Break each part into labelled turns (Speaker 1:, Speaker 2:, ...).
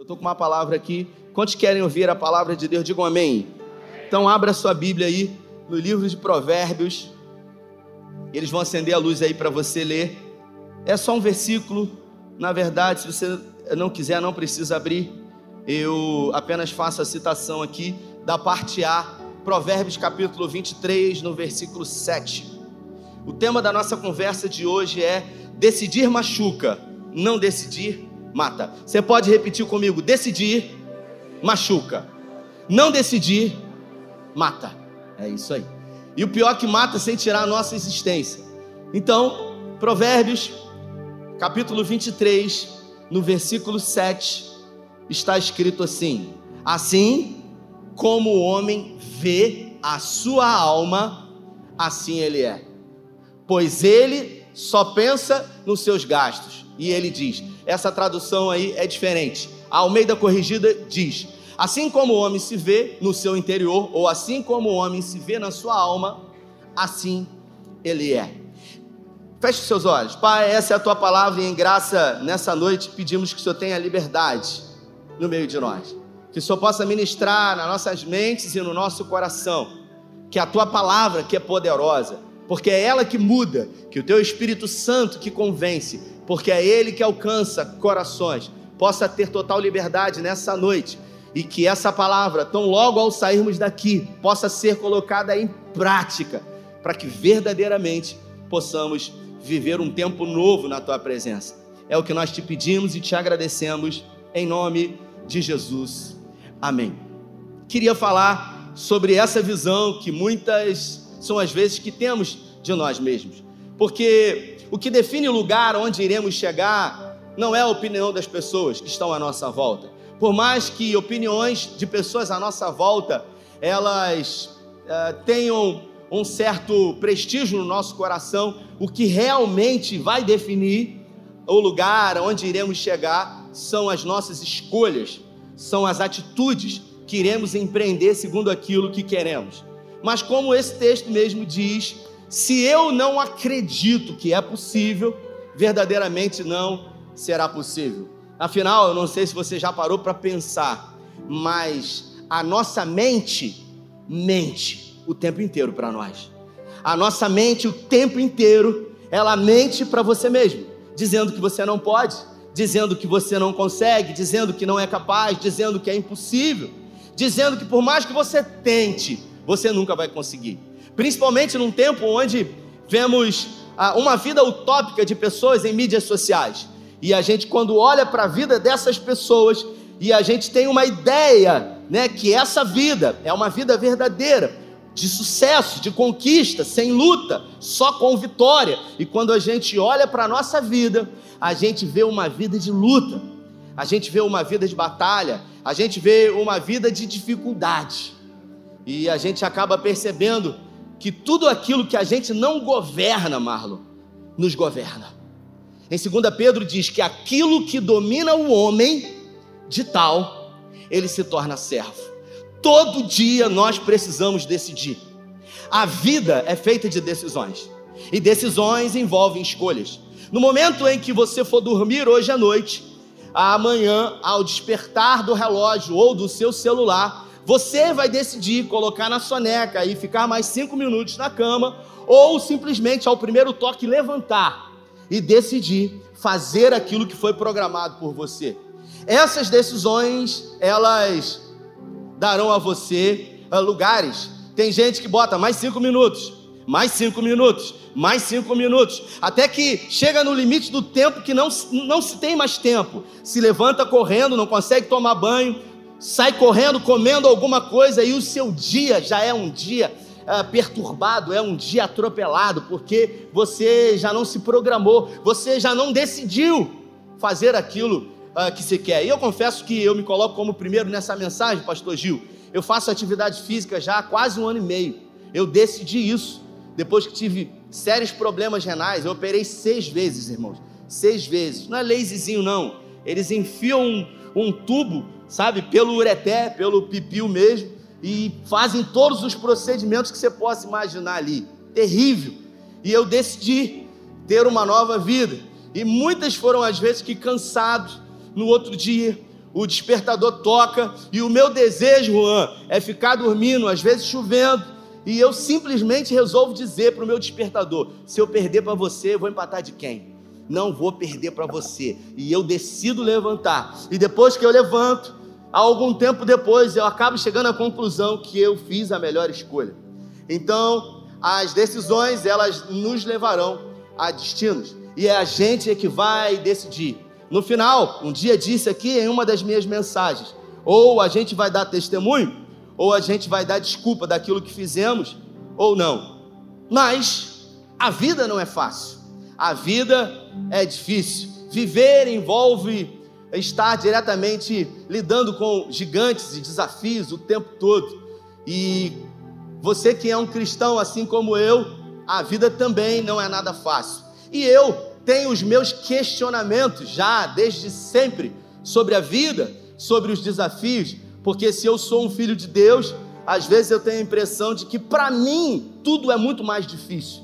Speaker 1: Eu estou com uma palavra aqui. Quantos querem ouvir a palavra de Deus? Digam amém. Então, abra sua Bíblia aí no livro de Provérbios. Eles vão acender a luz aí para você ler. É só um versículo. Na verdade, se você não quiser, não precisa abrir. Eu apenas faço a citação aqui da parte A, Provérbios capítulo 23, no versículo 7. O tema da nossa conversa de hoje é decidir machuca, não decidir mata. Você pode repetir comigo: decidir machuca, não decidir mata. É isso aí. E o pior que mata sem tirar a nossa existência. Então, Provérbios, capítulo 23, no versículo 7, está escrito assim: Assim como o homem vê a sua alma, assim ele é. Pois ele só pensa nos seus gastos. E ele diz: essa tradução aí é diferente. A Almeida Corrigida diz: assim como o homem se vê no seu interior, ou assim como o homem se vê na sua alma, assim ele é. Feche seus olhos. Pai, essa é a tua palavra e em graça nessa noite pedimos que o Senhor tenha liberdade no meio de nós. Que o Senhor possa ministrar nas nossas mentes e no nosso coração. Que a tua palavra, que é poderosa, porque é ela que muda, que o teu Espírito Santo que convence, porque é ele que alcança corações, possa ter total liberdade nessa noite e que essa palavra, tão logo ao sairmos daqui, possa ser colocada em prática, para que verdadeiramente possamos viver um tempo novo na tua presença. É o que nós te pedimos e te agradecemos em nome de Jesus. Amém. Queria falar sobre essa visão que muitas são as vezes que temos de nós mesmos. Porque o que define o lugar onde iremos chegar não é a opinião das pessoas que estão à nossa volta. Por mais que opiniões de pessoas à nossa volta elas uh, tenham um certo prestígio no nosso coração, o que realmente vai definir o lugar onde iremos chegar são as nossas escolhas, são as atitudes que iremos empreender segundo aquilo que queremos. Mas como esse texto mesmo diz, se eu não acredito que é possível, verdadeiramente não será possível. Afinal, eu não sei se você já parou para pensar, mas a nossa mente mente o tempo inteiro para nós. A nossa mente o tempo inteiro, ela mente para você mesmo, dizendo que você não pode, dizendo que você não consegue, dizendo que não é capaz, dizendo que é impossível, dizendo que por mais que você tente, você nunca vai conseguir. Principalmente num tempo onde vemos ah, uma vida utópica de pessoas em mídias sociais. E a gente, quando olha para a vida dessas pessoas, e a gente tem uma ideia, né, que essa vida é uma vida verdadeira, de sucesso, de conquista, sem luta, só com vitória. E quando a gente olha para a nossa vida, a gente vê uma vida de luta, a gente vê uma vida de batalha, a gente vê uma vida de dificuldade. E a gente acaba percebendo que tudo aquilo que a gente não governa, Marlon, nos governa. Em 2 Pedro diz que aquilo que domina o homem, de tal, ele se torna servo. Todo dia nós precisamos decidir. A vida é feita de decisões. E decisões envolvem escolhas. No momento em que você for dormir hoje à noite, amanhã, ao despertar do relógio ou do seu celular, você vai decidir colocar na soneca e ficar mais cinco minutos na cama, ou simplesmente ao primeiro toque levantar e decidir fazer aquilo que foi programado por você. Essas decisões, elas darão a você uh, lugares. Tem gente que bota mais cinco minutos, mais cinco minutos, mais cinco minutos, até que chega no limite do tempo que não, não se tem mais tempo. Se levanta correndo, não consegue tomar banho, sai correndo, comendo alguma coisa e o seu dia já é um dia uh, perturbado, é um dia atropelado, porque você já não se programou, você já não decidiu fazer aquilo uh, que você quer. E eu confesso que eu me coloco como primeiro nessa mensagem, Pastor Gil. Eu faço atividade física já há quase um ano e meio. Eu decidi isso depois que tive sérios problemas renais. Eu operei seis vezes, irmãos. Seis vezes. Não é lazyzinho, não. Eles enfiam um, um tubo sabe, pelo ureté, pelo pipiu mesmo, e fazem todos os procedimentos que você possa imaginar ali. Terrível. E eu decidi ter uma nova vida. E muitas foram as vezes que cansados no outro dia, o despertador toca e o meu desejo, Juan, é ficar dormindo, às vezes chovendo, e eu simplesmente resolvo dizer para o meu despertador: se eu perder para você, eu vou empatar de quem? Não vou perder para você. E eu decido levantar. E depois que eu levanto, algum tempo depois, eu acabo chegando à conclusão que eu fiz a melhor escolha. Então, as decisões, elas nos levarão a destinos. E é a gente que vai decidir. No final, um dia disse aqui em uma das minhas mensagens: ou a gente vai dar testemunho, ou a gente vai dar desculpa daquilo que fizemos, ou não. Mas a vida não é fácil, a vida é difícil. Viver envolve estar diretamente lidando com gigantes e desafios o tempo todo. E você que é um cristão assim como eu, a vida também não é nada fácil. E eu tenho os meus questionamentos já desde sempre sobre a vida, sobre os desafios, porque se eu sou um filho de Deus, às vezes eu tenho a impressão de que para mim tudo é muito mais difícil.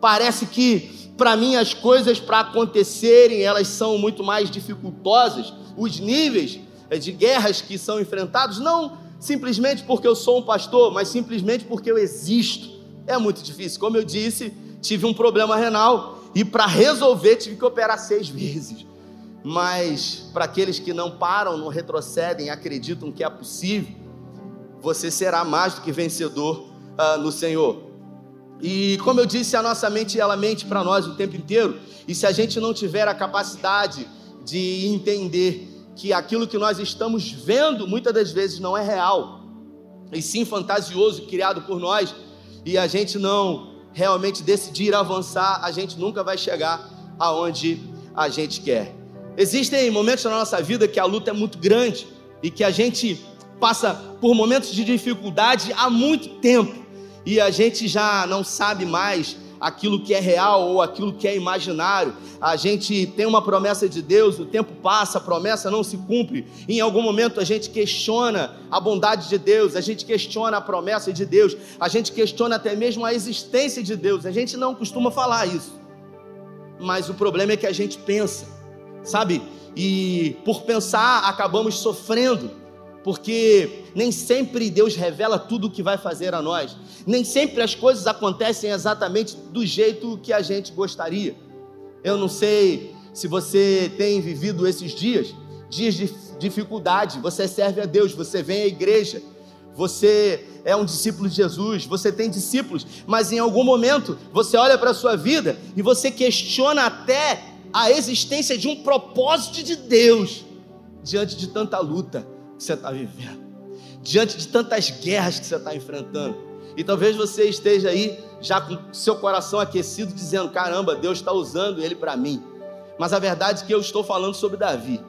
Speaker 1: Parece que para mim as coisas para acontecerem, elas são muito mais dificultosas, os níveis eh, de guerras que são enfrentados, não simplesmente porque eu sou um pastor, mas simplesmente porque eu existo. É muito difícil. Como eu disse, tive um problema renal e para resolver tive que operar seis vezes. Mas para aqueles que não param, não retrocedem, acreditam que é possível, você será mais do que vencedor uh, no Senhor. E como eu disse, a nossa mente ela mente para nós o tempo inteiro. E se a gente não tiver a capacidade de entender que aquilo que nós estamos vendo muitas das vezes não é real, e sim fantasioso, criado por nós, e a gente não realmente decidir avançar, a gente nunca vai chegar aonde a gente quer. Existem momentos na nossa vida que a luta é muito grande e que a gente passa por momentos de dificuldade há muito tempo e a gente já não sabe mais aquilo que é real ou aquilo que é imaginário. A gente tem uma promessa de Deus, o tempo passa, a promessa não se cumpre. Em algum momento a gente questiona a bondade de Deus, a gente questiona a promessa de Deus, a gente questiona até mesmo a existência de Deus. A gente não costuma falar isso. Mas o problema é que a gente pensa, sabe? E por pensar acabamos sofrendo porque nem sempre Deus revela tudo o que vai fazer a nós, nem sempre as coisas acontecem exatamente do jeito que a gente gostaria. Eu não sei se você tem vivido esses dias, dias de dificuldade, você serve a Deus, você vem à igreja, você é um discípulo de Jesus, você tem discípulos, mas em algum momento você olha para a sua vida e você questiona até a existência de um propósito de Deus diante de tanta luta que você está vivendo, diante de tantas guerras que você está enfrentando. E talvez você esteja aí já com seu coração aquecido, dizendo: caramba, Deus está usando ele para mim. Mas a verdade é que eu estou falando sobre Davi,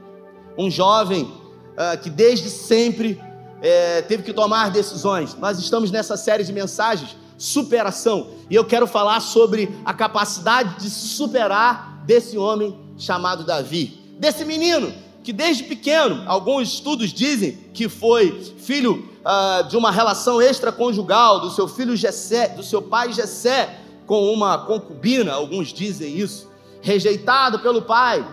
Speaker 1: um jovem uh, que desde sempre é, teve que tomar decisões. Nós estamos nessa série de mensagens, superação, e eu quero falar sobre a capacidade de superar desse homem chamado Davi, desse menino que desde pequeno, alguns estudos dizem que foi filho uh, de uma relação extraconjugal do seu filho Jessé, do seu pai Jessé, com uma concubina, alguns dizem isso, rejeitado pelo pai,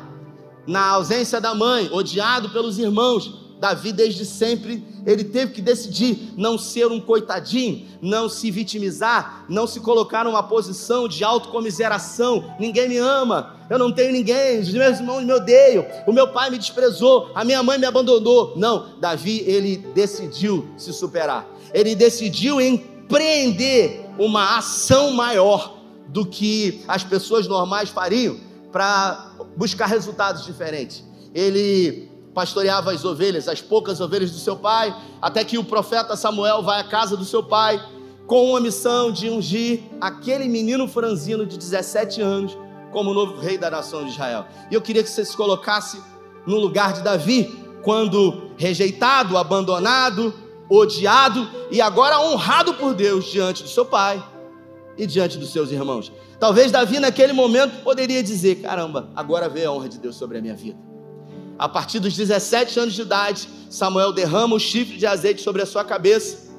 Speaker 1: na ausência da mãe, odiado pelos irmãos, Davi, desde sempre, ele teve que decidir não ser um coitadinho, não se vitimizar, não se colocar numa posição de autocomiseração. Ninguém me ama, eu não tenho ninguém, os meus irmãos me odeiam, o meu pai me desprezou, a minha mãe me abandonou. Não, Davi, ele decidiu se superar, ele decidiu empreender uma ação maior do que as pessoas normais fariam para buscar resultados diferentes. Ele pastoreava as ovelhas, as poucas ovelhas do seu pai, até que o profeta Samuel vai à casa do seu pai com uma missão de ungir aquele menino franzino de 17 anos como novo rei da nação de Israel. E eu queria que você se colocasse no lugar de Davi, quando rejeitado, abandonado, odiado e agora honrado por Deus diante do seu pai e diante dos seus irmãos. Talvez Davi naquele momento poderia dizer: caramba, agora veio a honra de Deus sobre a minha vida. A partir dos 17 anos de idade, Samuel derrama o chifre de azeite sobre a sua cabeça.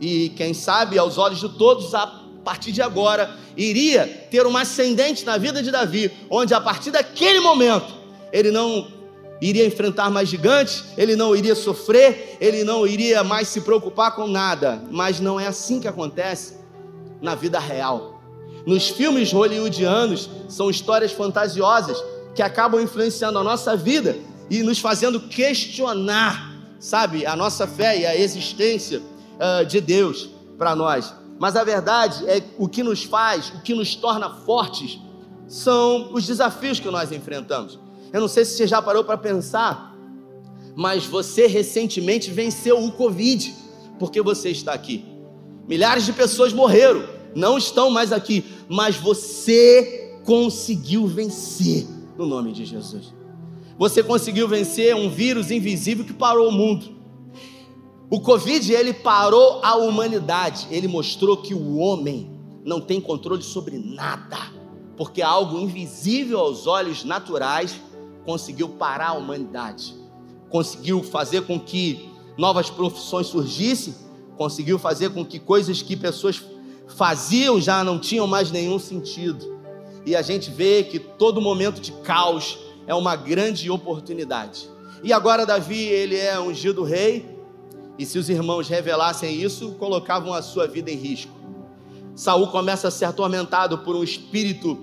Speaker 1: E quem sabe, aos olhos de todos, a partir de agora, iria ter uma ascendente na vida de Davi, onde a partir daquele momento ele não iria enfrentar mais gigantes, ele não iria sofrer, ele não iria mais se preocupar com nada. Mas não é assim que acontece na vida real. Nos filmes hollywoodianos, são histórias fantasiosas que acabam influenciando a nossa vida e nos fazendo questionar, sabe, a nossa fé e a existência uh, de Deus para nós. Mas a verdade é o que nos faz, o que nos torna fortes, são os desafios que nós enfrentamos. Eu não sei se você já parou para pensar, mas você recentemente venceu o Covid, porque você está aqui. Milhares de pessoas morreram, não estão mais aqui, mas você conseguiu vencer no nome de Jesus. Você conseguiu vencer um vírus invisível que parou o mundo. O Covid, ele parou a humanidade. Ele mostrou que o homem não tem controle sobre nada, porque algo invisível aos olhos naturais conseguiu parar a humanidade, conseguiu fazer com que novas profissões surgissem, conseguiu fazer com que coisas que pessoas faziam já não tinham mais nenhum sentido. E a gente vê que todo momento de caos é uma grande oportunidade. E agora Davi, ele é ungido rei, e se os irmãos revelassem isso, colocavam a sua vida em risco. Saul começa a ser atormentado por um espírito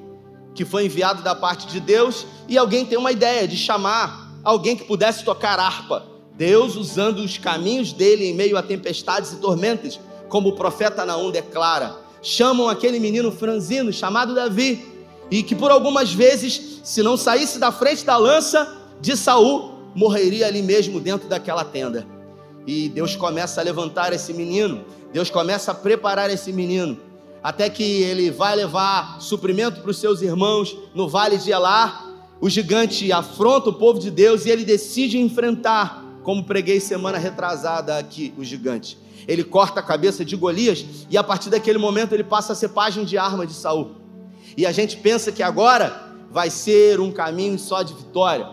Speaker 1: que foi enviado da parte de Deus, e alguém tem uma ideia de chamar alguém que pudesse tocar harpa. Deus, usando os caminhos dele em meio a tempestades e tormentas, como o profeta Naum declara, chamam aquele menino franzino chamado Davi, e que por algumas vezes, se não saísse da frente da lança de Saul, morreria ali mesmo dentro daquela tenda. E Deus começa a levantar esse menino, Deus começa a preparar esse menino até que ele vai levar suprimento para os seus irmãos no vale de Elar. O gigante afronta o povo de Deus e ele decide enfrentar, como preguei semana retrasada aqui, o gigante. Ele corta a cabeça de Golias e a partir daquele momento ele passa a ser página de arma de Saul. E a gente pensa que agora vai ser um caminho só de vitória,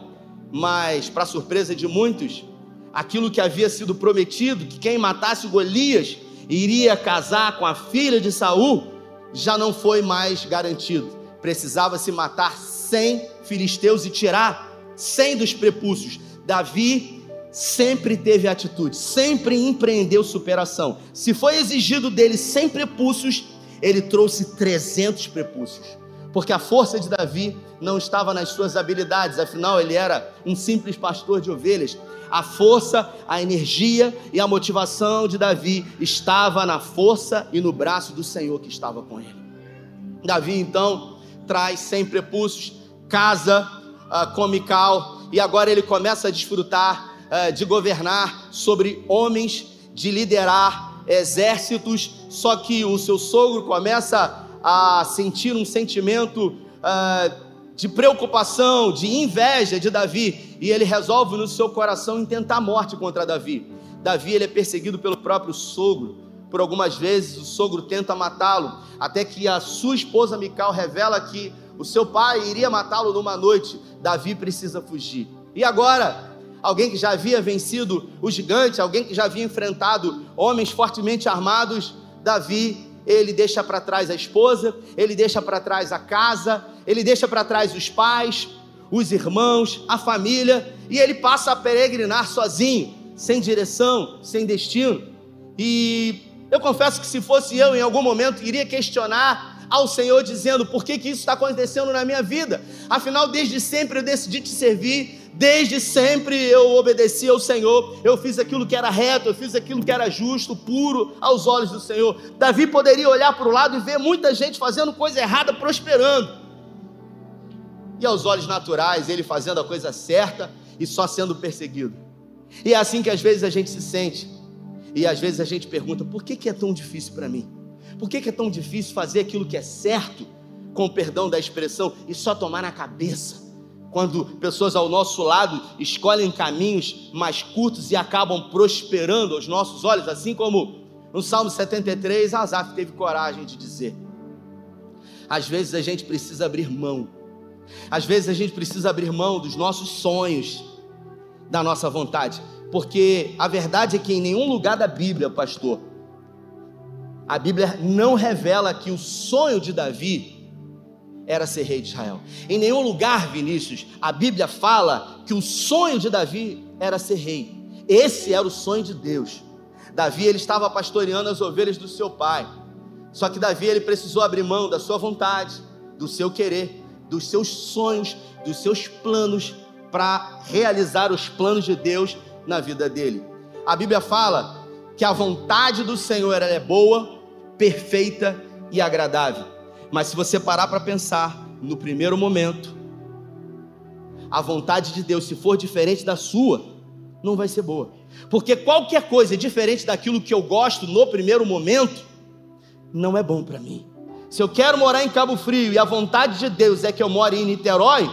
Speaker 1: mas para surpresa de muitos, aquilo que havia sido prometido, que quem matasse Golias iria casar com a filha de Saul, já não foi mais garantido. Precisava se matar cem filisteus e tirar cem dos prepúcios. Davi sempre teve atitude, sempre empreendeu superação. Se foi exigido dele cem prepúcios, ele trouxe 300 prepúcios. Porque a força de Davi não estava nas suas habilidades, afinal ele era um simples pastor de ovelhas, a força, a energia e a motivação de Davi estava na força e no braço do Senhor que estava com ele. Davi então traz sem prepúcios, casa uh, comical e agora ele começa a desfrutar uh, de governar sobre homens, de liderar exércitos. Só que o seu sogro começa a sentir um sentimento uh, de preocupação, de inveja de Davi, e ele resolve no seu coração intentar morte contra Davi. Davi ele é perseguido pelo próprio sogro. Por algumas vezes o sogro tenta matá-lo, até que a sua esposa Mical revela que o seu pai iria matá-lo numa noite. Davi precisa fugir. E agora, alguém que já havia vencido o gigante, alguém que já havia enfrentado homens fortemente armados, Davi ele deixa para trás a esposa, ele deixa para trás a casa, ele deixa para trás os pais, os irmãos, a família, e ele passa a peregrinar sozinho, sem direção, sem destino. E eu confesso que se fosse eu, em algum momento, iria questionar ao Senhor, dizendo: por que, que isso está acontecendo na minha vida? Afinal, desde sempre eu decidi te servir, Desde sempre eu obedeci ao Senhor, eu fiz aquilo que era reto, eu fiz aquilo que era justo, puro aos olhos do Senhor. Davi poderia olhar para o lado e ver muita gente fazendo coisa errada, prosperando. E aos olhos naturais, ele fazendo a coisa certa e só sendo perseguido. E é assim que às vezes a gente se sente. E às vezes a gente pergunta: por que, que é tão difícil para mim? Por que, que é tão difícil fazer aquilo que é certo, com o perdão da expressão, e só tomar na cabeça? Quando pessoas ao nosso lado escolhem caminhos mais curtos e acabam prosperando aos nossos olhos, assim como no Salmo 73, Asaf teve coragem de dizer. Às vezes a gente precisa abrir mão, às vezes a gente precisa abrir mão dos nossos sonhos, da nossa vontade, porque a verdade é que em nenhum lugar da Bíblia, pastor, a Bíblia não revela que o sonho de Davi era ser rei de Israel. Em nenhum lugar, Vinícius, a Bíblia fala que o sonho de Davi era ser rei. Esse era o sonho de Deus. Davi ele estava pastoreando as ovelhas do seu pai. Só que Davi ele precisou abrir mão da sua vontade, do seu querer, dos seus sonhos, dos seus planos para realizar os planos de Deus na vida dele. A Bíblia fala que a vontade do Senhor é boa, perfeita e agradável. Mas se você parar para pensar, no primeiro momento, a vontade de Deus, se for diferente da sua, não vai ser boa. Porque qualquer coisa diferente daquilo que eu gosto no primeiro momento, não é bom para mim. Se eu quero morar em Cabo Frio e a vontade de Deus é que eu more em Niterói,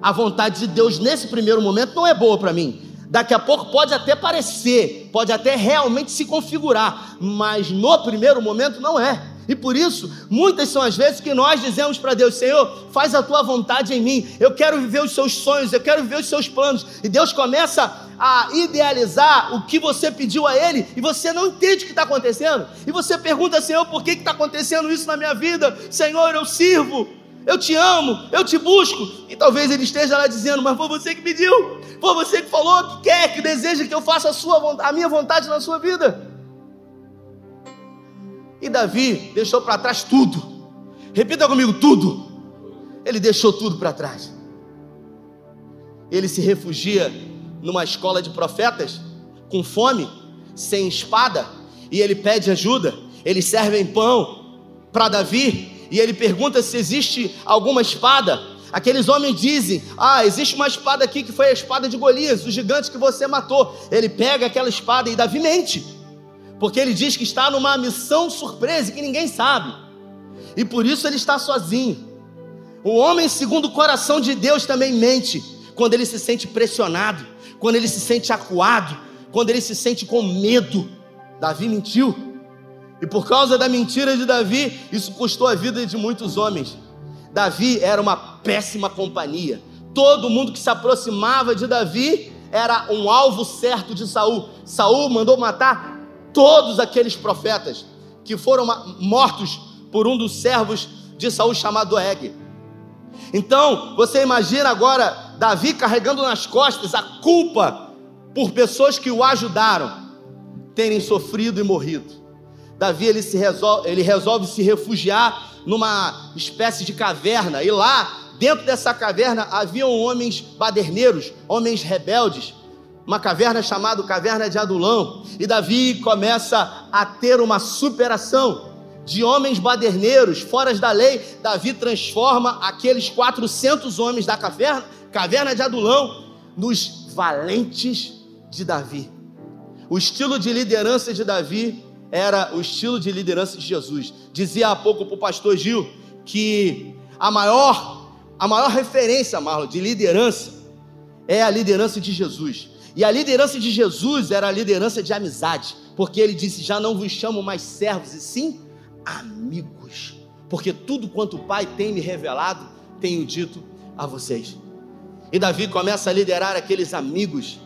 Speaker 1: a vontade de Deus nesse primeiro momento não é boa para mim. Daqui a pouco pode até parecer, pode até realmente se configurar, mas no primeiro momento não é. E por isso, muitas são as vezes que nós dizemos para Deus: Senhor, faz a tua vontade em mim. Eu quero viver os seus sonhos, eu quero viver os seus planos. E Deus começa a idealizar o que você pediu a Ele e você não entende o que está acontecendo. E você pergunta: Senhor, por que está acontecendo isso na minha vida? Senhor, eu sirvo, eu te amo, eu te busco. E talvez Ele esteja lá dizendo: Mas foi você que pediu, foi você que falou, que quer, que deseja que eu faça a, sua, a minha vontade na sua vida. E Davi deixou para trás tudo. Repita comigo: tudo. Ele deixou tudo para trás. Ele se refugia numa escola de profetas, com fome, sem espada, e ele pede ajuda. Eles servem pão para Davi, e ele pergunta se existe alguma espada. Aqueles homens dizem: Ah, existe uma espada aqui que foi a espada de Golias, o gigante que você matou. Ele pega aquela espada e Davi mente porque ele diz que está numa missão surpresa que ninguém sabe, e por isso ele está sozinho. O homem, segundo o coração de Deus, também mente quando ele se sente pressionado, quando ele se sente acuado, quando ele se sente com medo. Davi mentiu, e por causa da mentira de Davi, isso custou a vida de muitos homens. Davi era uma péssima companhia. Todo mundo que se aproximava de Davi era um alvo certo de Saul. Saul mandou matar todos aqueles profetas que foram mortos por um dos servos de Saul chamado Eg. Então, você imagina agora Davi carregando nas costas a culpa por pessoas que o ajudaram terem sofrido e morrido. Davi ele, se resolve, ele resolve se refugiar numa espécie de caverna, e lá, dentro dessa caverna, haviam homens baderneiros, homens rebeldes, uma caverna chamada Caverna de Adulão, e Davi começa a ter uma superação de homens baderneiros, fora da lei. Davi transforma aqueles 400 homens da caverna, Caverna de Adulão, nos valentes de Davi. O estilo de liderança de Davi era o estilo de liderança de Jesus. Dizia há pouco para o pastor Gil que a maior, a maior referência, Marlon, de liderança é a liderança de Jesus. E a liderança de Jesus era a liderança de amizade, porque ele disse: Já não vos chamo mais servos, e sim amigos, porque tudo quanto o Pai tem me revelado, tenho dito a vocês. E Davi começa a liderar aqueles amigos,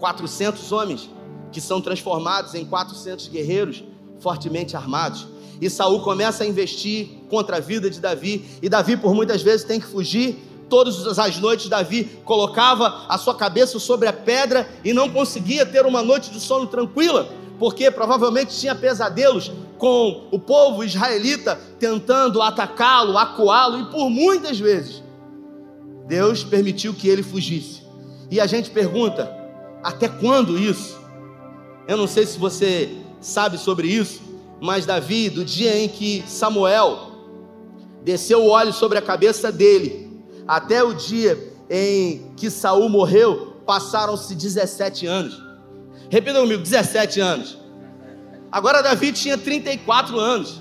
Speaker 1: 400 homens, que são transformados em 400 guerreiros fortemente armados. E Saul começa a investir contra a vida de Davi, e Davi por muitas vezes tem que fugir Todas as noites, Davi colocava a sua cabeça sobre a pedra e não conseguia ter uma noite de sono tranquila, porque provavelmente tinha pesadelos com o povo israelita tentando atacá-lo, acuá-lo, e por muitas vezes Deus permitiu que ele fugisse. E a gente pergunta: até quando isso? Eu não sei se você sabe sobre isso, mas Davi, do dia em que Samuel desceu o óleo sobre a cabeça dele, até o dia em que Saul morreu, passaram-se 17 anos. Repita comigo, 17 anos. Agora Davi tinha 34 anos.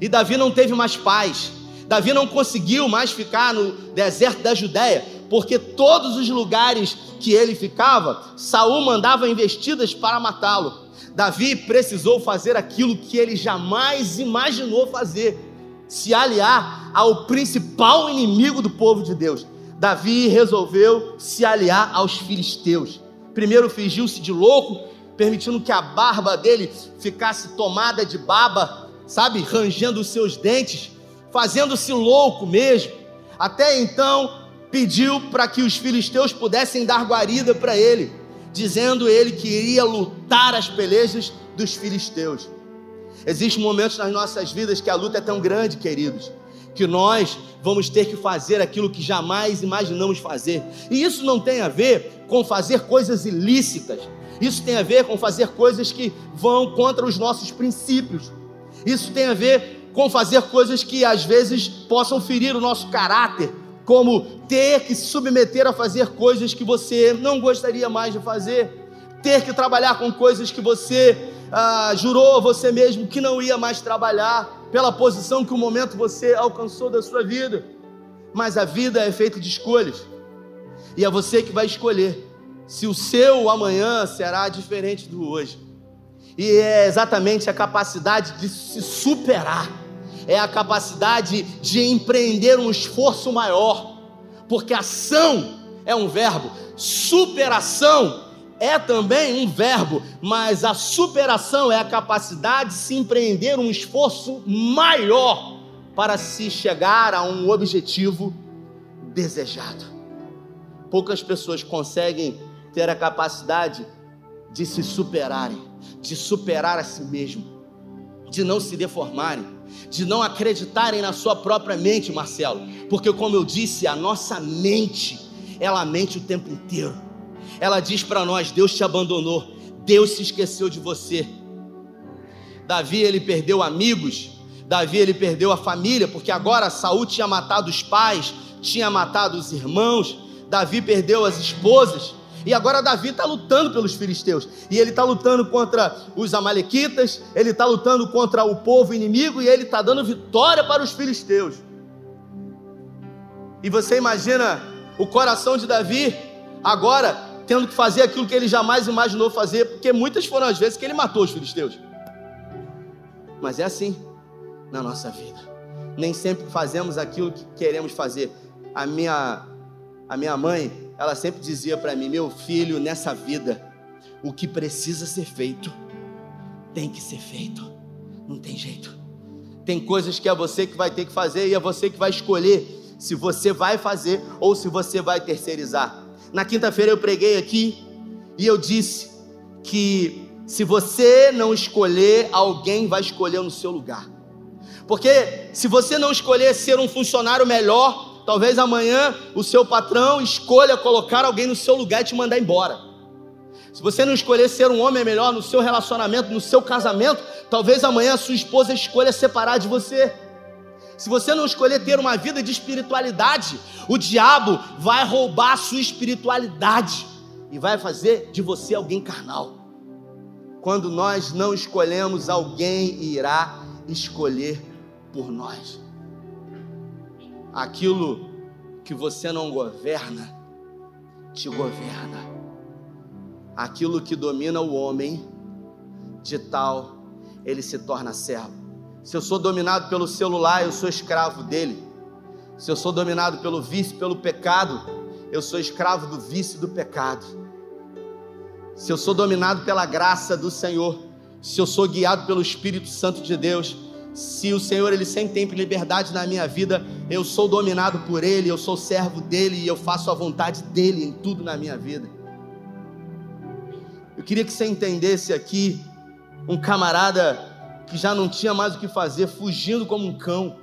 Speaker 1: E Davi não teve mais paz. Davi não conseguiu mais ficar no deserto da Judéia, porque todos os lugares que ele ficava, Saul mandava investidas para matá-lo. Davi precisou fazer aquilo que ele jamais imaginou fazer se aliar ao principal inimigo do povo de Deus. Davi resolveu se aliar aos filisteus. Primeiro fingiu-se de louco, permitindo que a barba dele ficasse tomada de baba, sabe, rangendo os seus dentes, fazendo-se louco mesmo. Até então, pediu para que os filisteus pudessem dar guarida para ele, dizendo ele que iria lutar as pelejas dos filisteus. Existem momentos nas nossas vidas que a luta é tão grande, queridos, que nós vamos ter que fazer aquilo que jamais imaginamos fazer. E isso não tem a ver com fazer coisas ilícitas. Isso tem a ver com fazer coisas que vão contra os nossos princípios. Isso tem a ver com fazer coisas que às vezes possam ferir o nosso caráter, como ter que se submeter a fazer coisas que você não gostaria mais de fazer, ter que trabalhar com coisas que você ah, jurou a você mesmo que não ia mais trabalhar, pela posição que o momento você alcançou da sua vida. Mas a vida é feita de escolhas, e é você que vai escolher se o seu amanhã será diferente do hoje. E é exatamente a capacidade de se superar é a capacidade de empreender um esforço maior, porque ação é um verbo, superação é também um verbo, mas a superação é a capacidade de se empreender um esforço maior para se chegar a um objetivo desejado. Poucas pessoas conseguem ter a capacidade de se superarem, de superar a si mesmo, de não se deformarem de não acreditarem na sua própria mente, Marcelo, porque como eu disse, a nossa mente, ela mente o tempo inteiro. Ela diz para nós: Deus te abandonou, Deus se esqueceu de você. Davi ele perdeu amigos, Davi ele perdeu a família, porque agora Saul tinha matado os pais, tinha matado os irmãos, Davi perdeu as esposas. E agora Davi está lutando pelos filisteus. E ele está lutando contra os amalequitas, ele está lutando contra o povo inimigo e ele está dando vitória para os filisteus. E você imagina o coração de Davi agora tendo que fazer aquilo que ele jamais imaginou fazer, porque muitas foram as vezes que ele matou os filisteus. Mas é assim na nossa vida. Nem sempre fazemos aquilo que queremos fazer. A minha a minha mãe, ela sempre dizia para mim: meu filho, nessa vida, o que precisa ser feito, tem que ser feito, não tem jeito. Tem coisas que é você que vai ter que fazer e é você que vai escolher se você vai fazer ou se você vai terceirizar. Na quinta-feira eu preguei aqui e eu disse que se você não escolher, alguém vai escolher no seu lugar. Porque se você não escolher ser um funcionário melhor, Talvez amanhã o seu patrão escolha colocar alguém no seu lugar e te mandar embora. Se você não escolher ser um homem melhor no seu relacionamento, no seu casamento, talvez amanhã a sua esposa escolha separar de você. Se você não escolher ter uma vida de espiritualidade, o diabo vai roubar a sua espiritualidade e vai fazer de você alguém carnal. Quando nós não escolhemos, alguém irá escolher por nós aquilo que você não governa, te governa. Aquilo que domina o homem, de tal ele se torna servo. Se eu sou dominado pelo celular, eu sou escravo dele. Se eu sou dominado pelo vício, pelo pecado, eu sou escravo do vício e do pecado. Se eu sou dominado pela graça do Senhor, se eu sou guiado pelo Espírito Santo de Deus, se o Senhor ele sempre tem liberdade na minha vida, eu sou dominado por ele, eu sou servo dele e eu faço a vontade dele em tudo na minha vida. Eu queria que você entendesse aqui um camarada que já não tinha mais o que fazer, fugindo como um cão,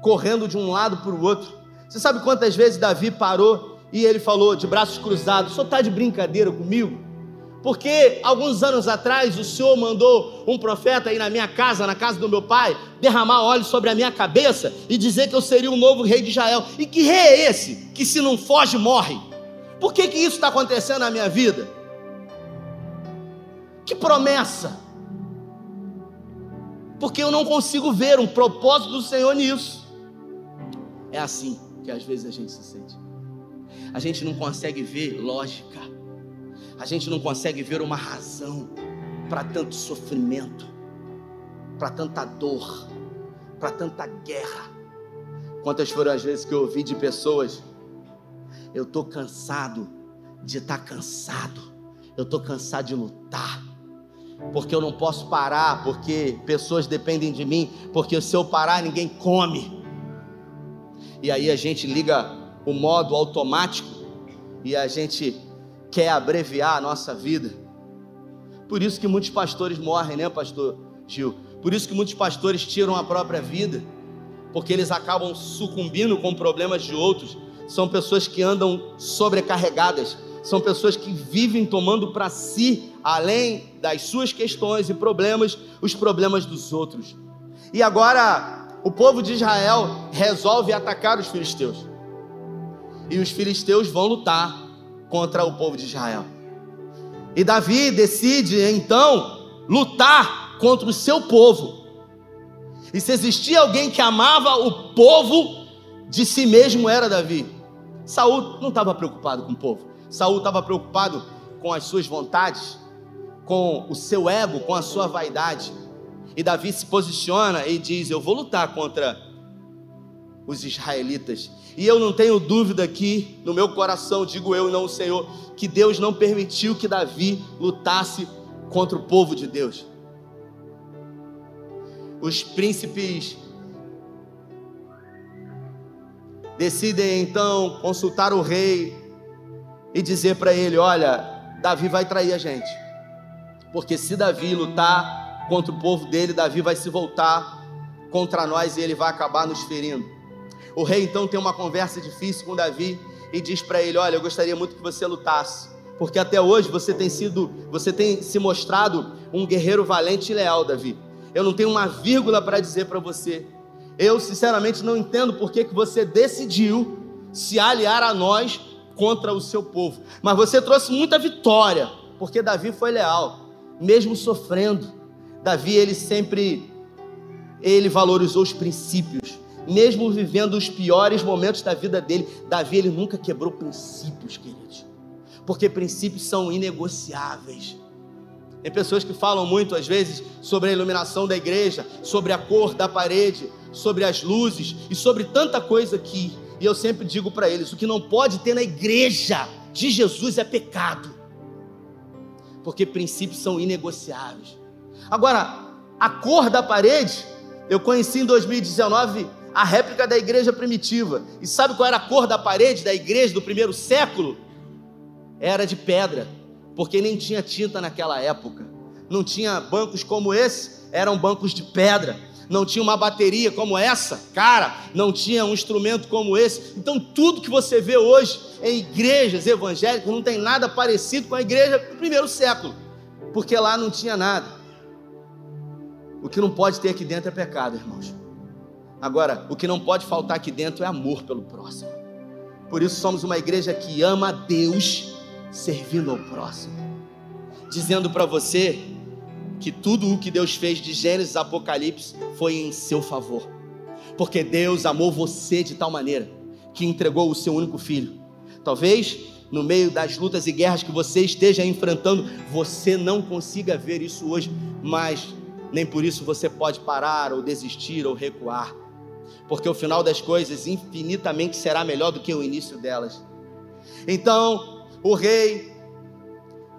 Speaker 1: correndo de um lado para o outro. Você sabe quantas vezes Davi parou e ele falou de braços cruzados: "O senhor está de brincadeira comigo?" Porque alguns anos atrás o Senhor mandou um profeta aí na minha casa, na casa do meu pai, derramar óleo sobre a minha cabeça e dizer que eu seria o novo rei de Israel. E que rei é esse? Que se não foge, morre. Por que, que isso está acontecendo na minha vida? Que promessa! Porque eu não consigo ver um propósito do Senhor nisso. É assim que às vezes a gente se sente. A gente não consegue ver lógica a gente não consegue ver uma razão para tanto sofrimento, para tanta dor, para tanta guerra. Quantas foram as vezes que eu ouvi de pessoas: eu estou cansado de estar tá cansado, eu estou cansado de lutar, porque eu não posso parar, porque pessoas dependem de mim, porque se eu parar ninguém come. e aí a gente liga o modo automático e a gente quer abreviar a nossa vida. Por isso que muitos pastores morrem, né, pastor Gil? Por isso que muitos pastores tiram a própria vida, porque eles acabam sucumbindo com problemas de outros. São pessoas que andam sobrecarregadas, são pessoas que vivem tomando para si, além das suas questões e problemas, os problemas dos outros. E agora, o povo de Israel resolve atacar os filisteus. E os filisteus vão lutar contra o povo de Israel. E Davi decide então lutar contra o seu povo. E se existia alguém que amava o povo de si mesmo era Davi. Saul não estava preocupado com o povo. Saul estava preocupado com as suas vontades, com o seu ego, com a sua vaidade. E Davi se posiciona e diz: Eu vou lutar contra os israelitas. E eu não tenho dúvida aqui no meu coração, digo eu, não o Senhor, que Deus não permitiu que Davi lutasse contra o povo de Deus. Os príncipes decidem então consultar o rei e dizer para ele: Olha, Davi vai trair a gente, porque se Davi lutar contra o povo dele, Davi vai se voltar contra nós e ele vai acabar nos ferindo. O rei então tem uma conversa difícil com Davi e diz para ele: Olha, eu gostaria muito que você lutasse, porque até hoje você tem sido, você tem se mostrado um guerreiro valente e leal, Davi. Eu não tenho uma vírgula para dizer para você. Eu sinceramente não entendo por que, que você decidiu se aliar a nós contra o seu povo. Mas você trouxe muita vitória, porque Davi foi leal, mesmo sofrendo. Davi ele sempre ele valorizou os princípios, mesmo vivendo os piores momentos da vida dele. Davi ele nunca quebrou princípios, queridos. Porque princípios são inegociáveis. Tem pessoas que falam muito, às vezes, sobre a iluminação da igreja, sobre a cor da parede, sobre as luzes e sobre tanta coisa que e eu sempre digo para eles: o que não pode ter na igreja de Jesus é pecado, porque princípios são inegociáveis. Agora, a cor da parede, eu conheci em 2019 a réplica da igreja primitiva. E sabe qual era a cor da parede da igreja do primeiro século? Era de pedra, porque nem tinha tinta naquela época. Não tinha bancos como esse, eram bancos de pedra não tinha uma bateria como essa, cara, não tinha um instrumento como esse. Então, tudo que você vê hoje em igrejas evangélicas não tem nada parecido com a igreja do primeiro século, porque lá não tinha nada. O que não pode ter aqui dentro é pecado, irmãos. Agora, o que não pode faltar aqui dentro é amor pelo próximo. Por isso, somos uma igreja que ama a Deus servindo ao próximo, dizendo para você que tudo o que Deus fez de Gênesis a Apocalipse foi em seu favor. Porque Deus amou você de tal maneira que entregou o seu único filho. Talvez no meio das lutas e guerras que você esteja enfrentando, você não consiga ver isso hoje, mas nem por isso você pode parar ou desistir ou recuar. Porque o final das coisas infinitamente será melhor do que o início delas. Então, o rei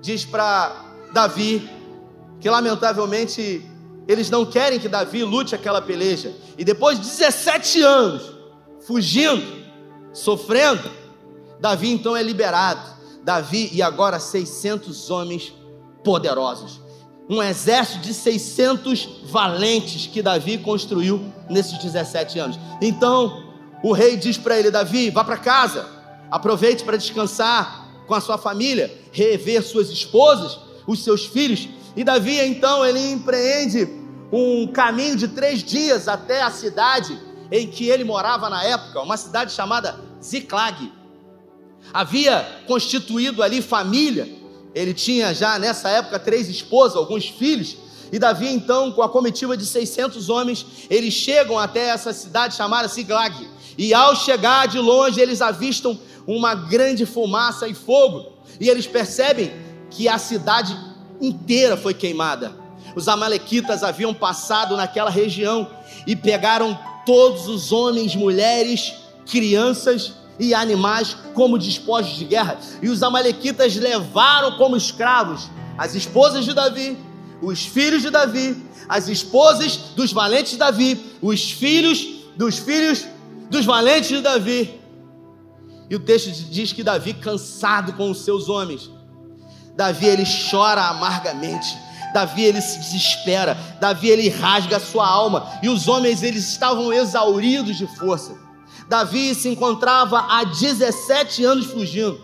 Speaker 1: diz para Davi que lamentavelmente eles não querem que Davi lute aquela peleja. E depois de 17 anos, fugindo, sofrendo, Davi então é liberado. Davi e agora 600 homens poderosos. Um exército de 600 valentes que Davi construiu nesses 17 anos. Então, o rei diz para ele: Davi, vá para casa, aproveite para descansar com a sua família, rever suas esposas, os seus filhos, e Davi então ele empreende um caminho de três dias até a cidade em que ele morava na época, uma cidade chamada Ziclag. Havia constituído ali família. Ele tinha já nessa época três esposas, alguns filhos. E Davi então, com a comitiva de 600 homens, eles chegam até essa cidade chamada Ziclag. E ao chegar de longe, eles avistam uma grande fumaça e fogo. E eles percebem que a cidade inteira foi queimada. Os amalequitas haviam passado naquela região e pegaram todos os homens, mulheres, crianças e animais como despojos de guerra. E os amalequitas levaram como escravos as esposas de Davi, os filhos de Davi, as esposas dos valentes de Davi, os filhos dos filhos dos valentes de Davi. E o texto diz que Davi, cansado com os seus homens, Davi ele chora amargamente. Davi ele se desespera, Davi ele rasga a sua alma, e os homens eles estavam exauridos de força. Davi se encontrava há 17 anos fugindo.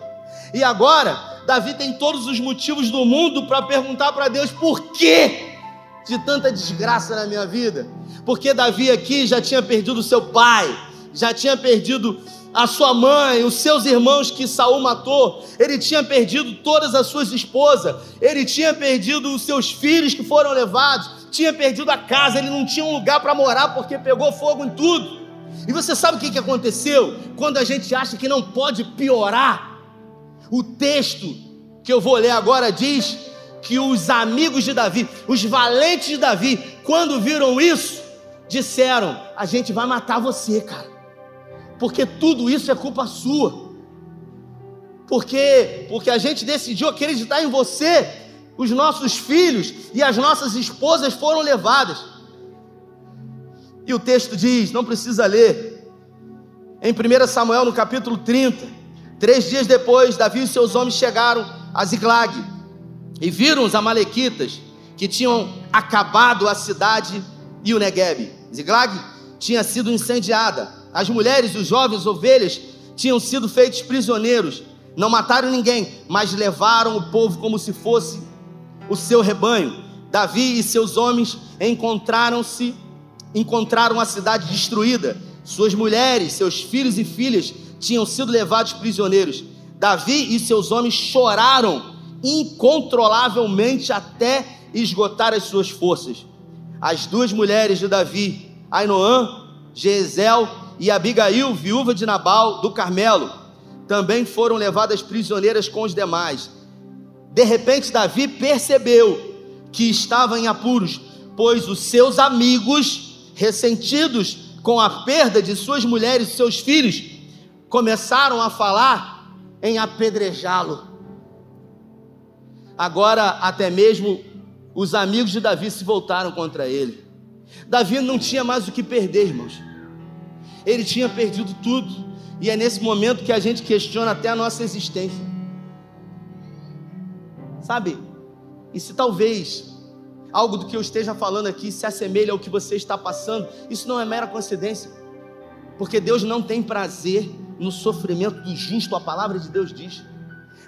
Speaker 1: E agora, Davi tem todos os motivos do mundo para perguntar para Deus por que de tanta desgraça na minha vida. Porque Davi aqui já tinha perdido seu pai, já tinha perdido a sua mãe, os seus irmãos que Saul matou, ele tinha perdido todas as suas esposas, ele tinha perdido os seus filhos que foram levados, tinha perdido a casa, ele não tinha um lugar para morar porque pegou fogo em tudo. E você sabe o que, que aconteceu? Quando a gente acha que não pode piorar, o texto que eu vou ler agora diz que os amigos de Davi, os valentes de Davi, quando viram isso, disseram: A gente vai matar você, cara porque tudo isso é culpa sua. Porque porque a gente decidiu acreditar em você, os nossos filhos e as nossas esposas foram levadas. E o texto diz, não precisa ler. Em 1 Samuel, no capítulo 30, três dias depois, Davi e seus homens chegaram a Ziglag e viram os amalequitas que tinham acabado a cidade e o Negueb. Ziglag tinha sido incendiada as mulheres os jovens ovelhas tinham sido feitos prisioneiros. Não mataram ninguém, mas levaram o povo como se fosse o seu rebanho. Davi e seus homens encontraram-se, encontraram a cidade destruída. Suas mulheres, seus filhos e filhas tinham sido levados prisioneiros. Davi e seus homens choraram incontrolavelmente até esgotar as suas forças. As duas mulheres de Davi, Ainoã, Jezel e Abigail, viúva de Nabal do Carmelo, também foram levadas prisioneiras com os demais. De repente, Davi percebeu que estava em apuros, pois os seus amigos, ressentidos com a perda de suas mulheres e seus filhos, começaram a falar em apedrejá-lo. Agora, até mesmo os amigos de Davi se voltaram contra ele. Davi não tinha mais o que perder, irmãos ele tinha perdido tudo. E é nesse momento que a gente questiona até a nossa existência. Sabe? E se talvez algo do que eu esteja falando aqui se assemelha ao que você está passando, isso não é mera coincidência. Porque Deus não tem prazer no sofrimento do justo, a palavra de Deus diz.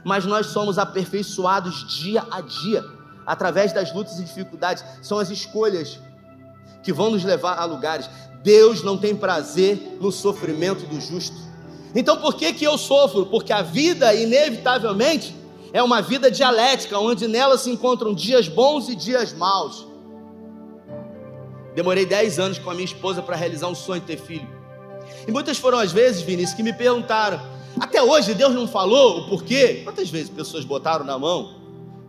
Speaker 1: Mas nós somos aperfeiçoados dia a dia, através das lutas e dificuldades. São as escolhas que vão nos levar a lugares. Deus não tem prazer no sofrimento do justo. Então por que, que eu sofro? Porque a vida, inevitavelmente, é uma vida dialética, onde nela se encontram dias bons e dias maus. Demorei 10 anos com a minha esposa para realizar um sonho de ter filho. E muitas foram as vezes, Vinícius, que me perguntaram: até hoje Deus não falou o porquê? Quantas vezes pessoas botaram na mão,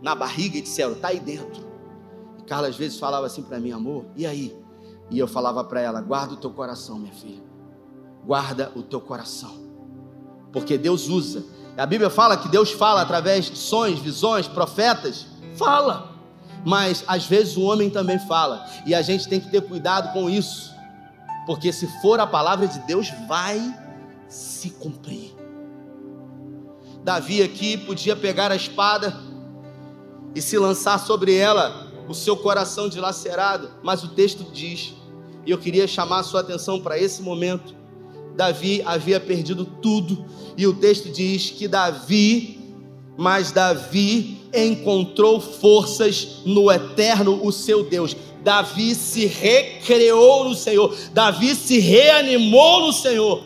Speaker 1: na barriga e disseram: está aí dentro? E Carla às vezes falava assim para mim: amor, e aí? E eu falava para ela: guarda o teu coração, minha filha. Guarda o teu coração. Porque Deus usa. A Bíblia fala que Deus fala através de sonhos, visões, profetas. Fala. Mas às vezes o homem também fala. E a gente tem que ter cuidado com isso. Porque se for a palavra de Deus, vai se cumprir. Davi aqui podia pegar a espada e se lançar sobre ela, o seu coração dilacerado, mas o texto diz e eu queria chamar a sua atenção para esse momento. Davi havia perdido tudo, e o texto diz que Davi, mas Davi encontrou forças no eterno, o seu Deus. Davi se recreou no Senhor, Davi se reanimou no Senhor.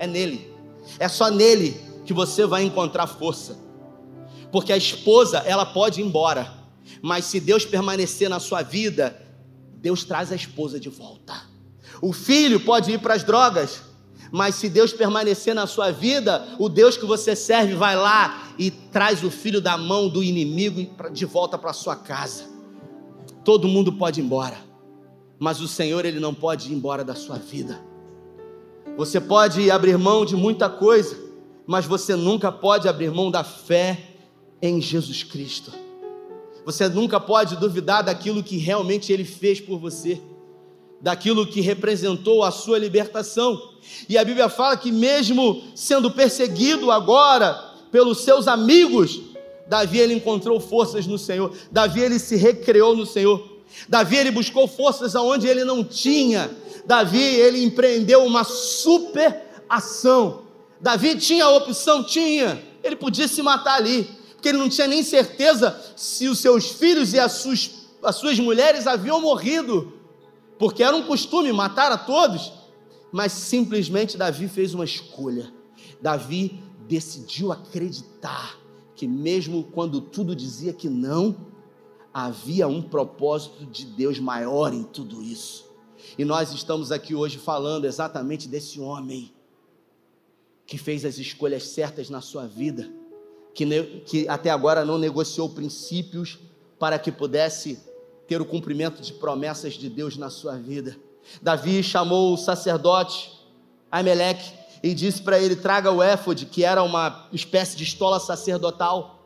Speaker 1: É nele, é só nele que você vai encontrar força, porque a esposa, ela pode ir embora, mas se Deus permanecer na sua vida, Deus traz a esposa de volta. O filho pode ir para as drogas, mas se Deus permanecer na sua vida, o Deus que você serve vai lá e traz o filho da mão do inimigo de volta para sua casa. Todo mundo pode ir embora, mas o Senhor ele não pode ir embora da sua vida. Você pode abrir mão de muita coisa, mas você nunca pode abrir mão da fé em Jesus Cristo. Você nunca pode duvidar daquilo que realmente Ele fez por você. daquilo que representou a sua libertação. E a Bíblia fala que, mesmo sendo perseguido agora pelos seus amigos, Davi ele encontrou forças no Senhor, Davi ele se recreou no Senhor, Davi ele buscou forças aonde ele não tinha, Davi ele empreendeu uma super ação. Davi tinha a opção, tinha, ele podia se matar ali, porque ele não tinha nem certeza se os seus filhos e as suas, as suas mulheres haviam morrido, porque era um costume matar a todos, mas simplesmente Davi fez uma escolha. Davi decidiu acreditar que, mesmo quando tudo dizia que não, havia um propósito de Deus maior em tudo isso. E nós estamos aqui hoje falando exatamente desse homem que fez as escolhas certas na sua vida que, que até agora não negociou princípios para que pudesse ter o cumprimento de promessas de Deus na sua vida. Davi chamou o sacerdote Aimeleque e disse para ele: traga o éfode, que era uma espécie de estola sacerdotal.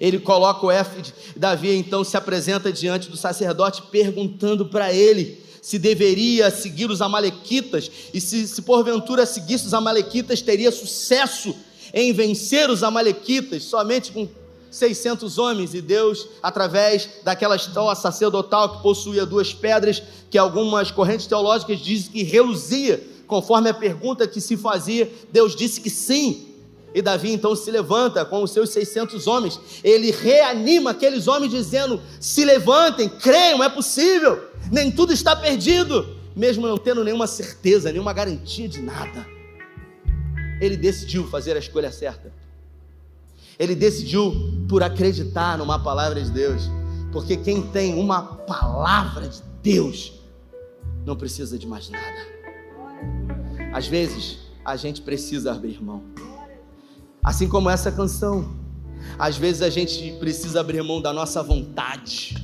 Speaker 1: Ele coloca o éfode. Davi então se apresenta diante do sacerdote, perguntando para ele se deveria seguir os Amalequitas e se, se porventura seguisse os Amalequitas, teria sucesso em vencer os Amalequitas somente com 600 homens, e Deus, através daquela estola sacerdotal que possuía duas pedras, que algumas correntes teológicas dizem que reluzia, conforme a pergunta que se fazia, Deus disse que sim. E Davi então se levanta com os seus 600 homens, ele reanima aqueles homens, dizendo: Se levantem, creiam, é possível, nem tudo está perdido, mesmo não tendo nenhuma certeza, nenhuma garantia de nada ele decidiu fazer a escolha certa. Ele decidiu por acreditar numa palavra de Deus. Porque quem tem uma palavra de Deus não precisa de mais nada. Às vezes, a gente precisa abrir mão. Assim como essa canção. Às vezes a gente precisa abrir mão da nossa vontade.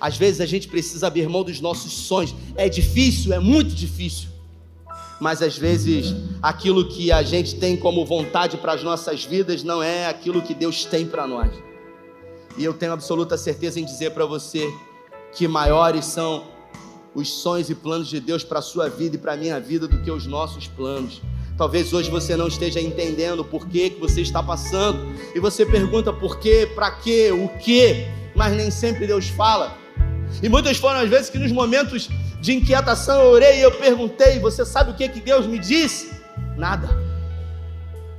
Speaker 1: Às vezes a gente precisa abrir mão dos nossos sonhos. É difícil, é muito difícil mas às vezes aquilo que a gente tem como vontade para as nossas vidas não é aquilo que Deus tem para nós. E eu tenho absoluta certeza em dizer para você que maiores são os sonhos e planos de Deus para a sua vida e para a minha vida do que os nossos planos. Talvez hoje você não esteja entendendo por que, que você está passando e você pergunta por quê, para quê, o quê, mas nem sempre Deus fala. E muitas foram as vezes que nos momentos de inquietação, eu orei e eu perguntei: Você sabe o que, que Deus me disse? Nada.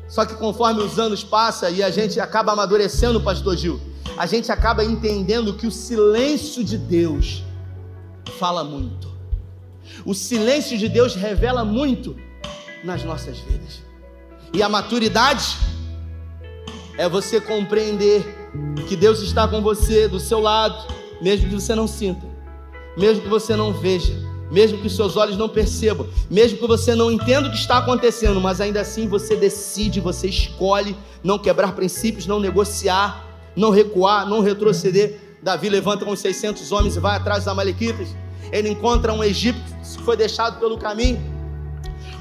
Speaker 1: Só que conforme os anos passam e a gente acaba amadurecendo, Pastor Gil, a gente acaba entendendo que o silêncio de Deus fala muito. O silêncio de Deus revela muito nas nossas vidas. E a maturidade é você compreender que Deus está com você, do seu lado, mesmo que você não sinta mesmo que você não veja, mesmo que os seus olhos não percebam, mesmo que você não entenda o que está acontecendo, mas ainda assim você decide, você escolhe não quebrar princípios, não negociar, não recuar, não retroceder. Davi levanta com 600 homens e vai atrás dos amalequitas. Ele encontra um egípcio que foi deixado pelo caminho.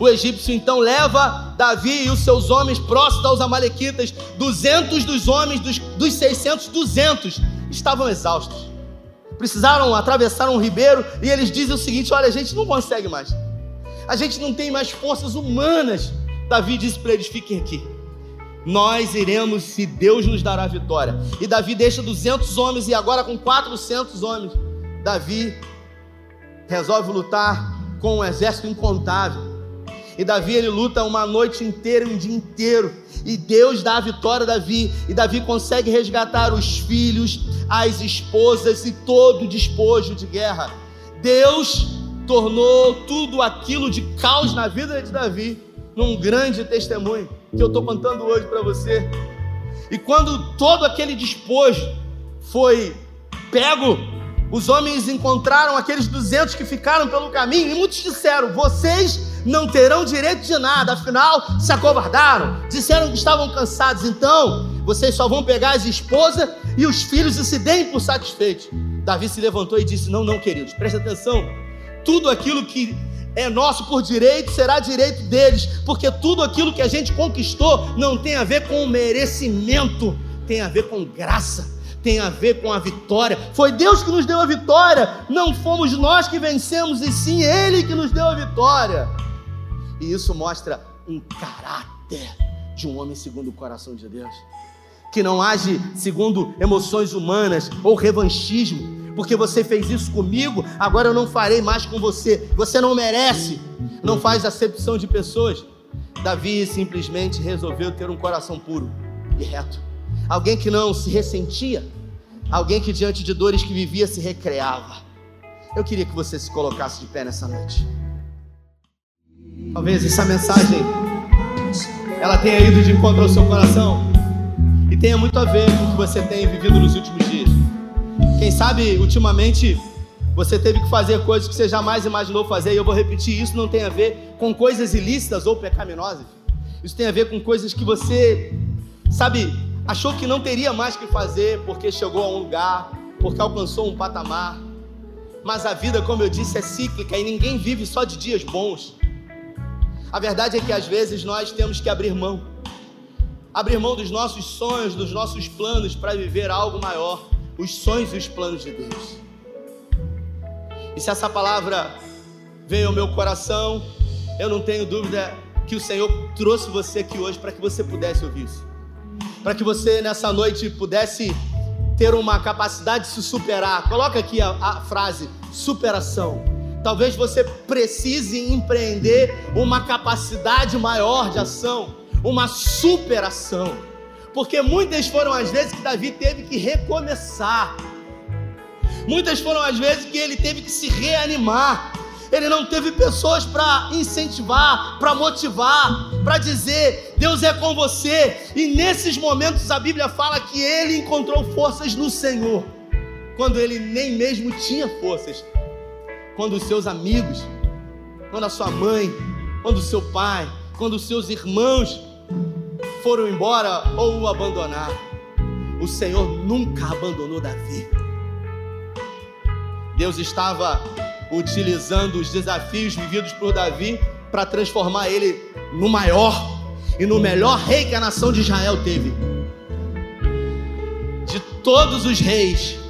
Speaker 1: O egípcio então leva Davi e os seus homens próximos aos amalequitas. 200 dos homens, dos, dos 600, 200 estavam exaustos precisaram atravessar um ribeiro e eles dizem o seguinte: olha, a gente não consegue mais, a gente não tem mais forças humanas. Davi disse para eles: fiquem aqui, nós iremos se Deus nos dará vitória. E Davi deixa 200 homens e agora com 400 homens, Davi resolve lutar com um exército incontável. E Davi ele luta uma noite inteira, um dia inteiro. E Deus dá a vitória a Davi. E Davi consegue resgatar os filhos, as esposas e todo o despojo de guerra. Deus tornou tudo aquilo de caos na vida de Davi num grande testemunho que eu estou contando hoje para você. E quando todo aquele despojo foi pego, os homens encontraram aqueles 200 que ficaram pelo caminho e muitos disseram: Vocês não terão direito de nada, afinal se acovardaram, disseram que estavam cansados, então vocês só vão pegar as esposas e os filhos e se deem por satisfeitos. Davi se levantou e disse: Não, não, queridos, preste atenção, tudo aquilo que é nosso por direito será direito deles, porque tudo aquilo que a gente conquistou não tem a ver com merecimento, tem a ver com graça tem a ver com a vitória. Foi Deus que nos deu a vitória, não fomos nós que vencemos, e sim Ele que nos deu a vitória. E isso mostra um caráter de um homem segundo o coração de Deus, que não age segundo emoções humanas ou revanchismo, porque você fez isso comigo, agora eu não farei mais com você. Você não merece. Não faz acepção de pessoas. Davi simplesmente resolveu ter um coração puro e reto alguém que não se ressentia, alguém que diante de dores que vivia se recreava. Eu queria que você se colocasse de pé nessa noite. Talvez essa mensagem ela tenha ido de encontro ao seu coração e tenha muito a ver com o que você tem vivido nos últimos dias. Quem sabe ultimamente você teve que fazer coisas que você jamais imaginou fazer, e eu vou repetir: isso não tem a ver com coisas ilícitas ou pecaminosas. Isso tem a ver com coisas que você, sabe, achou que não teria mais que fazer porque chegou a um lugar, porque alcançou um patamar. Mas a vida, como eu disse, é cíclica e ninguém vive só de dias bons. A verdade é que às vezes nós temos que abrir mão. Abrir mão dos nossos sonhos, dos nossos planos para viver algo maior, os sonhos e os planos de Deus. E se essa palavra veio ao meu coração, eu não tenho dúvida que o Senhor trouxe você aqui hoje para que você pudesse ouvir isso para que você nessa noite pudesse ter uma capacidade de se superar. Coloca aqui a, a frase superação. Talvez você precise empreender uma capacidade maior de ação, uma superação. Porque muitas foram as vezes que Davi teve que recomeçar. Muitas foram as vezes que ele teve que se reanimar ele não teve pessoas para incentivar, para motivar, para dizer: Deus é com você. E nesses momentos a Bíblia fala que ele encontrou forças no Senhor, quando ele nem mesmo tinha forças. Quando os seus amigos, quando a sua mãe, quando o seu pai, quando os seus irmãos foram embora ou o abandonaram, o Senhor nunca abandonou Davi. Deus estava utilizando os desafios vividos por Davi para transformar ele no maior e no melhor rei que a nação de Israel teve. De todos os reis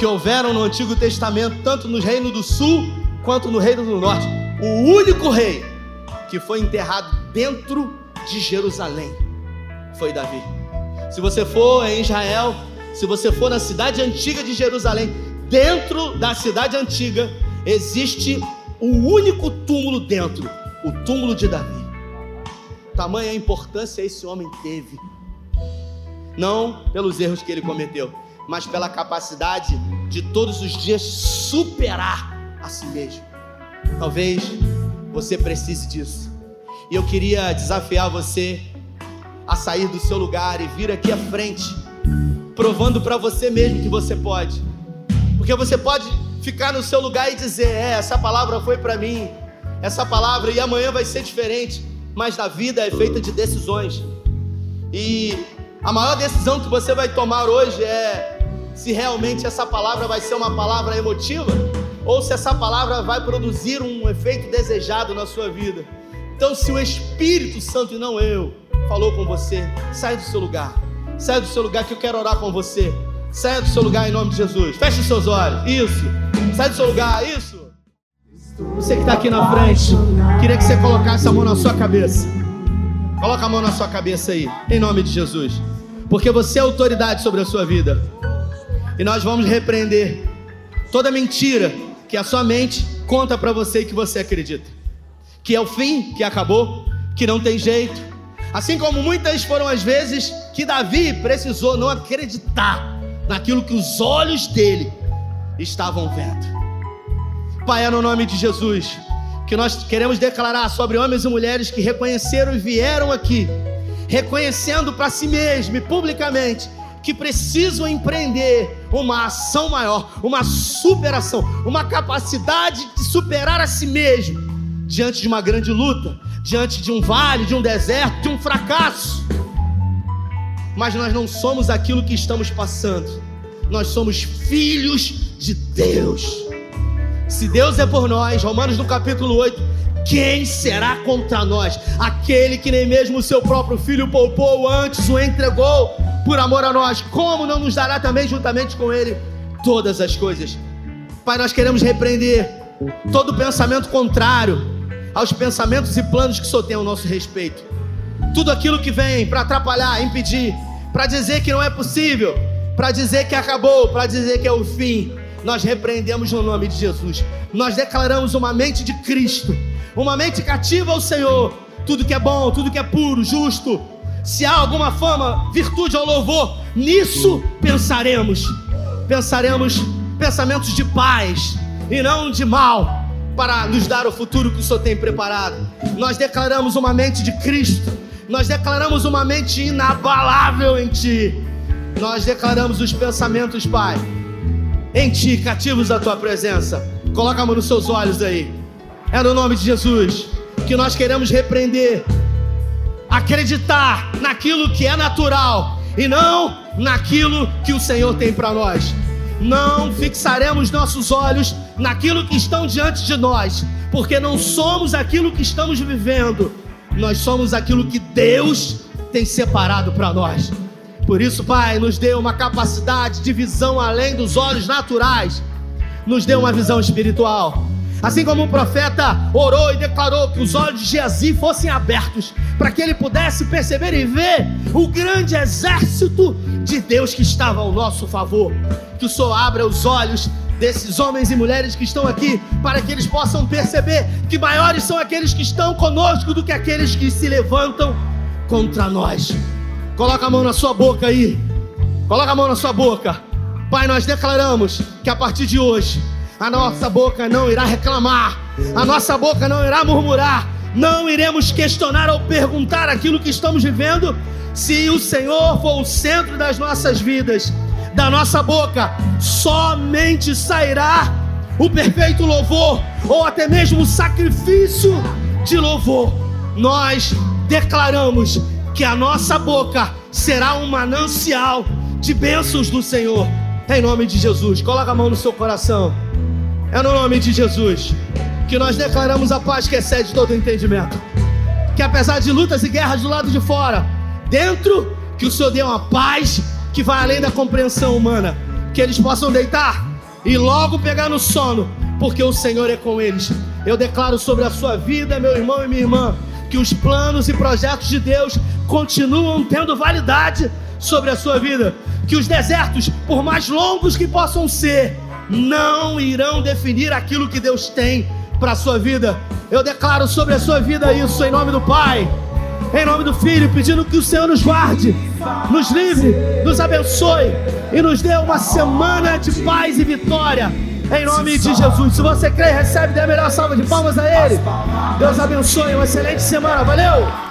Speaker 1: que houveram no Antigo Testamento, tanto no Reino do Sul quanto no Reino do Norte, o único rei que foi enterrado dentro de Jerusalém foi Davi. Se você for em Israel, se você for na cidade antiga de Jerusalém, dentro da cidade antiga existe um único túmulo dentro, o túmulo de Davi. Tamanha importância esse homem teve, não pelos erros que ele cometeu, mas pela capacidade de todos os dias superar a si mesmo. Talvez você precise disso. E eu queria desafiar você a sair do seu lugar e vir aqui à frente, provando para você mesmo que você pode. Porque você pode ficar no seu lugar e dizer: É, essa palavra foi para mim, essa palavra, e amanhã vai ser diferente. Mas a vida é feita de decisões, e a maior decisão que você vai tomar hoje é se realmente essa palavra vai ser uma palavra emotiva ou se essa palavra vai produzir um efeito desejado na sua vida. Então, se o Espírito Santo e não eu falou com você, sai do seu lugar. Sai do seu lugar que eu quero orar com você. Saia do seu lugar em nome de Jesus. Feche os seus olhos. Isso. Sai do seu lugar. Isso. Você que está aqui na frente, queria que você colocasse a mão na sua cabeça. Coloca a mão na sua cabeça aí, em nome de Jesus. Porque você é autoridade sobre a sua vida. E nós vamos repreender toda mentira que a sua mente conta para você e que você acredita. Que é o fim, que acabou, que não tem jeito. Assim como muitas foram as vezes que Davi precisou não acreditar naquilo que os olhos dele estavam vendo. Pai, é no nome de Jesus que nós queremos declarar sobre homens e mulheres que reconheceram e vieram aqui, reconhecendo para si mesmo e publicamente que precisam empreender uma ação maior, uma superação, uma capacidade de superar a si mesmo diante de uma grande luta, diante de um vale, de um deserto, de um fracasso mas nós não somos aquilo que estamos passando. Nós somos filhos de Deus. Se Deus é por nós, Romanos no capítulo 8, quem será contra nós? Aquele que nem mesmo o seu próprio filho poupou, antes o entregou por amor a nós, como não nos dará também juntamente com Ele todas as coisas? Pai, nós queremos repreender todo pensamento contrário aos pensamentos e planos que só tem ao nosso respeito. Tudo aquilo que vem para atrapalhar, impedir, para dizer que não é possível, para dizer que acabou, para dizer que é o fim, nós repreendemos no nome de Jesus. Nós declaramos uma mente de Cristo, uma mente cativa ao Senhor. Tudo que é bom, tudo que é puro, justo. Se há alguma fama, virtude ou louvor, nisso pensaremos. Pensaremos pensamentos de paz e não de mal, para nos dar o futuro que o Senhor tem preparado. Nós declaramos uma mente de Cristo, nós declaramos uma mente inabalável em Ti. Nós declaramos os pensamentos, Pai, em Ti, cativos à Tua presença. Coloca a mão nos seus olhos aí. É no nome de Jesus que nós queremos repreender, acreditar naquilo que é natural e não naquilo que o Senhor tem para nós. Não fixaremos nossos olhos naquilo que estão diante de nós, porque não somos aquilo que estamos vivendo, nós somos aquilo que Deus tem separado para nós. Por isso, Pai, nos dê uma capacidade de visão além dos olhos naturais, nos dê uma visão espiritual. Assim como o profeta orou e declarou que os olhos de Geazi fossem abertos, para que ele pudesse perceber e ver o grande exército de Deus que estava ao nosso favor. Que o Senhor abra os olhos desses homens e mulheres que estão aqui, para que eles possam perceber que maiores são aqueles que estão conosco do que aqueles que se levantam contra nós. Coloca a mão na sua boca aí. Coloca a mão na sua boca. Pai, nós declaramos que a partir de hoje a nossa boca não irá reclamar, a nossa boca não irá murmurar, não iremos questionar ou perguntar aquilo que estamos vivendo, se o Senhor for o centro das nossas vidas. Da nossa boca somente sairá o perfeito louvor, ou até mesmo o sacrifício de louvor. Nós declaramos que a nossa boca será um manancial de bênçãos do Senhor. Em nome de Jesus, coloca a mão no seu coração. É no nome de Jesus que nós declaramos a paz que excede todo entendimento. Que apesar de lutas e guerras do lado de fora, dentro, que o Senhor dê uma paz que vai além da compreensão humana. Que eles possam deitar e logo pegar no sono, porque o Senhor é com eles. Eu declaro sobre a sua vida, meu irmão e minha irmã, que os planos e projetos de Deus continuam tendo validade sobre a sua vida. Que os desertos, por mais longos que possam ser, não irão definir aquilo que Deus tem para a sua vida. Eu declaro sobre a sua vida isso em nome do Pai, em nome do Filho, pedindo que o Senhor nos guarde, nos livre, nos abençoe e nos dê uma semana de paz e vitória. Em nome de Jesus. Se você crê, recebe, dê a melhor salva de palmas a Ele. Deus abençoe. Uma excelente semana. Valeu!